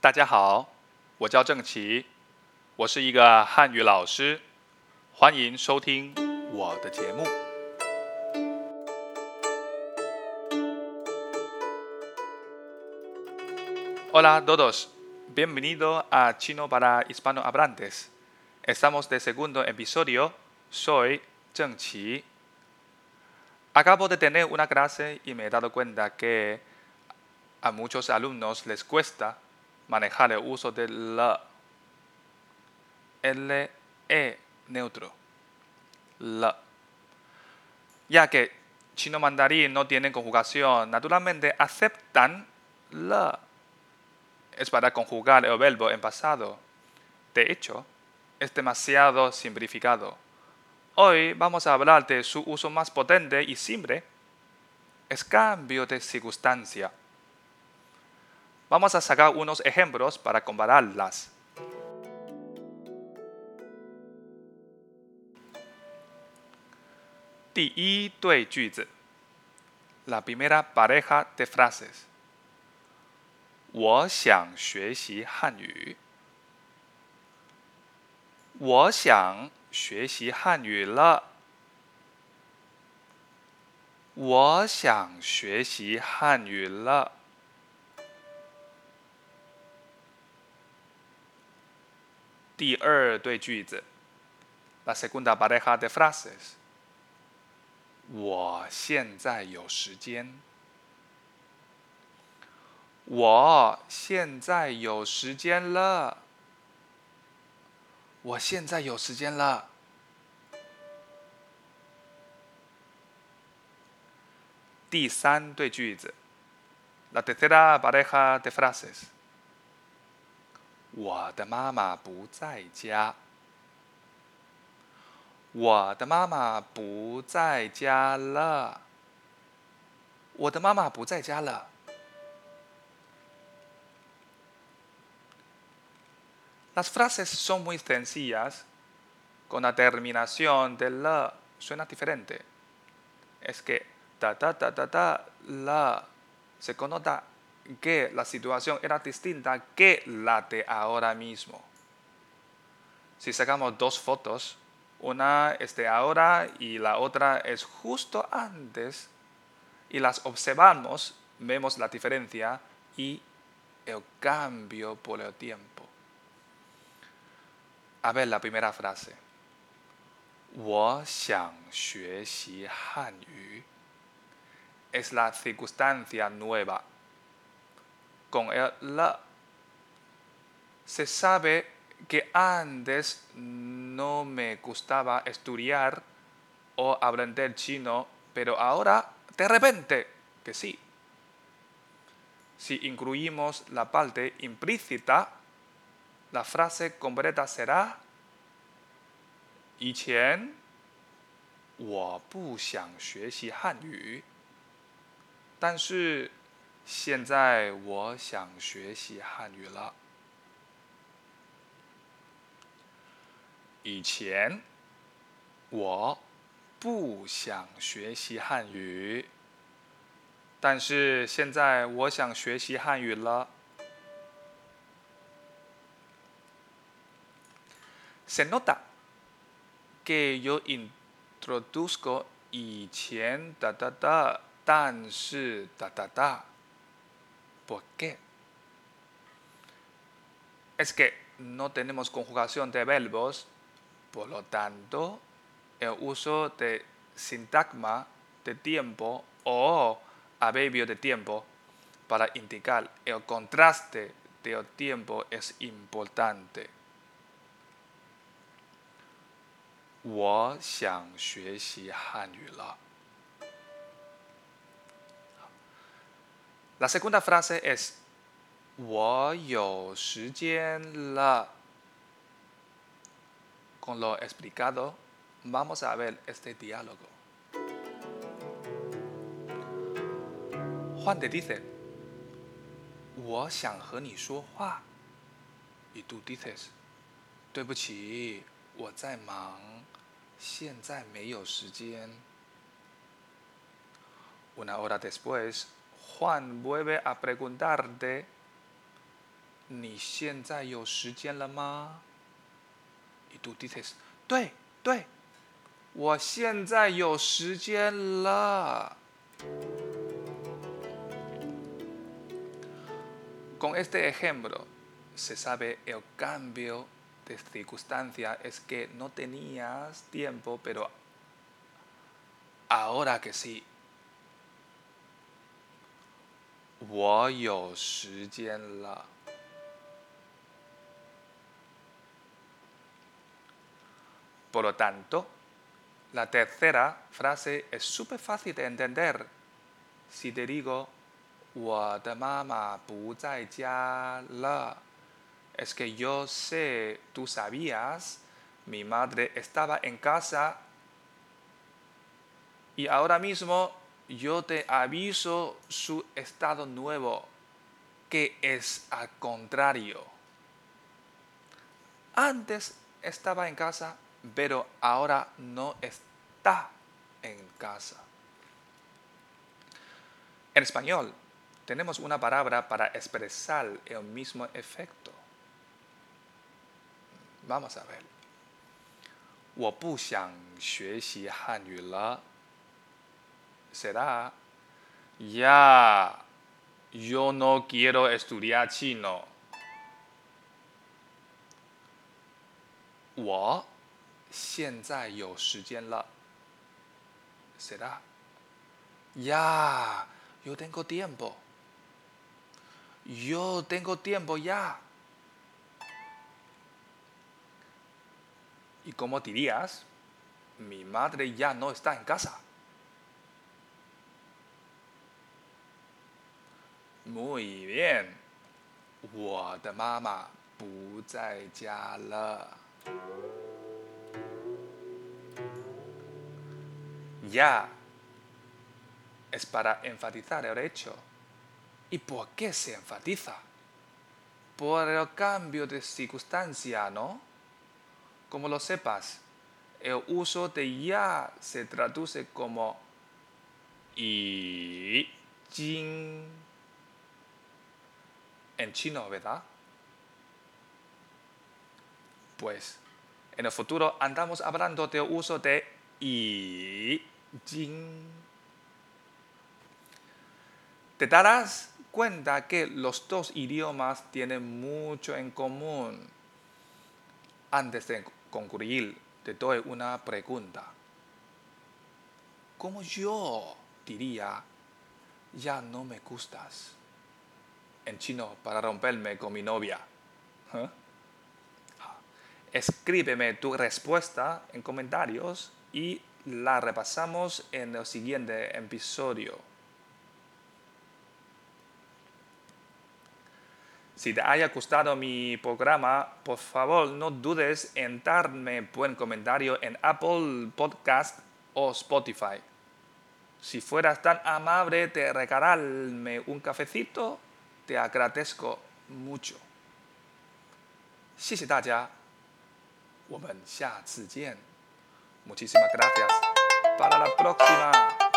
大家好，我叫郑奇，我是一个汉语老师，欢迎收听我的节目。Hola a todos, bienvenido a Chino para Hispanohablantes. Estamos de segundo episodio. Soy Zheng Qi. Acabo de tener una clase y me he dado cuenta que a muchos alumnos les cuesta manejar el uso del la. L, E, neutro. La. Ya que chino mandarín no tiene conjugación, naturalmente aceptan la. Es para conjugar el verbo en pasado. De hecho, es demasiado simplificado. Hoy vamos a hablar de su uso más potente y simple. Es cambio de circunstancia. Vamos a sacar unos ejemplos para compararlas. La primera pareja de frases. 我想学习汉语。我想学习汉语了。我想学习汉语了。 第二对句子，la segunda pareja de frases。我现在有时间。我现在有时间了。我现在有时间了。第三对句子，la tercera pareja de frases。我的妈妈不在家。我的妈妈不在家了。我的妈妈不在家了。Las frases son muy sencillas, con la terminación de la suena diferente. Es que ta ta ta ta ta la se conota que la situación era distinta que la de ahora mismo. Si sacamos dos fotos, una es de ahora y la otra es justo antes, y las observamos, vemos la diferencia y el cambio por el tiempo. A ver la primera frase. Es la circunstancia nueva Con el la se sabe que antes no me gustaba estudiar o aprender chino, pero ahora de repente que sí. Si incluimos la parte implícita, la frase completa será 以前我不想学习汉语，但是 现在我想学习汉语了。以前我不想学习汉语，但是现在我想学习汉语了。Senota, che yo introduco. 以前哒哒哒，但是哒哒哒。¿Por qué? Es que no tenemos conjugación de verbos, por lo tanto, el uso de sintagma de tiempo o adverbio de tiempo para indicar el contraste del tiempo es importante. 我想学习汉语了。 La segunda frase es 我有时间了。Con lo explicado, vamos a ver este diálogo. Juan te dice, 我想和你说话。Y tú dices, 对不起，我在忙。现在没有时间。Una hora después, Juan vuelve a preguntarte, 你现在有时间了吗？Y tú dices, 对对，我现在有时间了。Con este ejemplo se sabe el cambio de circunstancia es que no tenías tiempo, pero ahora que sí. 我有时间了。Por lo tanto, la tercera frase es súper fácil de entender. Si te digo, 我的妈妈不在家了 es que yo sé, tú sabías, mi madre estaba en casa y ahora mismo yo te aviso su estado nuevo, que es al contrario. Antes estaba en casa, pero ahora no está en casa. En español, tenemos una palabra para expresar el mismo efecto. Vamos a ver. 我不想学习汉语了。 será ya yo no quiero estudiar chino. 我现在有时间了。será ya yo tengo tiempo. Yo tengo tiempo ya. ¿Y cómo dirías? Mi madre ya no está en casa. Muy bien. 我的妈妈不在家了。Ya es para enfatizar el hecho. ¿Y por qué se enfatiza? Por el cambio de circunstancia, ¿no? Como lo sepas, el uso de ya se traduce como y jin en chino, ¿verdad? Pues en el futuro andamos hablando del uso de y. Te darás cuenta que los dos idiomas tienen mucho en común. Antes de concluir, te doy una pregunta. ¿Cómo yo diría, ya no me gustas? En chino, para romperme con mi novia. ¿Eh? Escríbeme tu respuesta en comentarios y la repasamos en el siguiente episodio. Si te haya gustado mi programa, por favor no dudes en darme buen comentario en Apple Podcast o Spotify. Si fueras tan amable de regalarme un cafecito, te agradezco mucho. Muchísimas gracias. Para la próxima.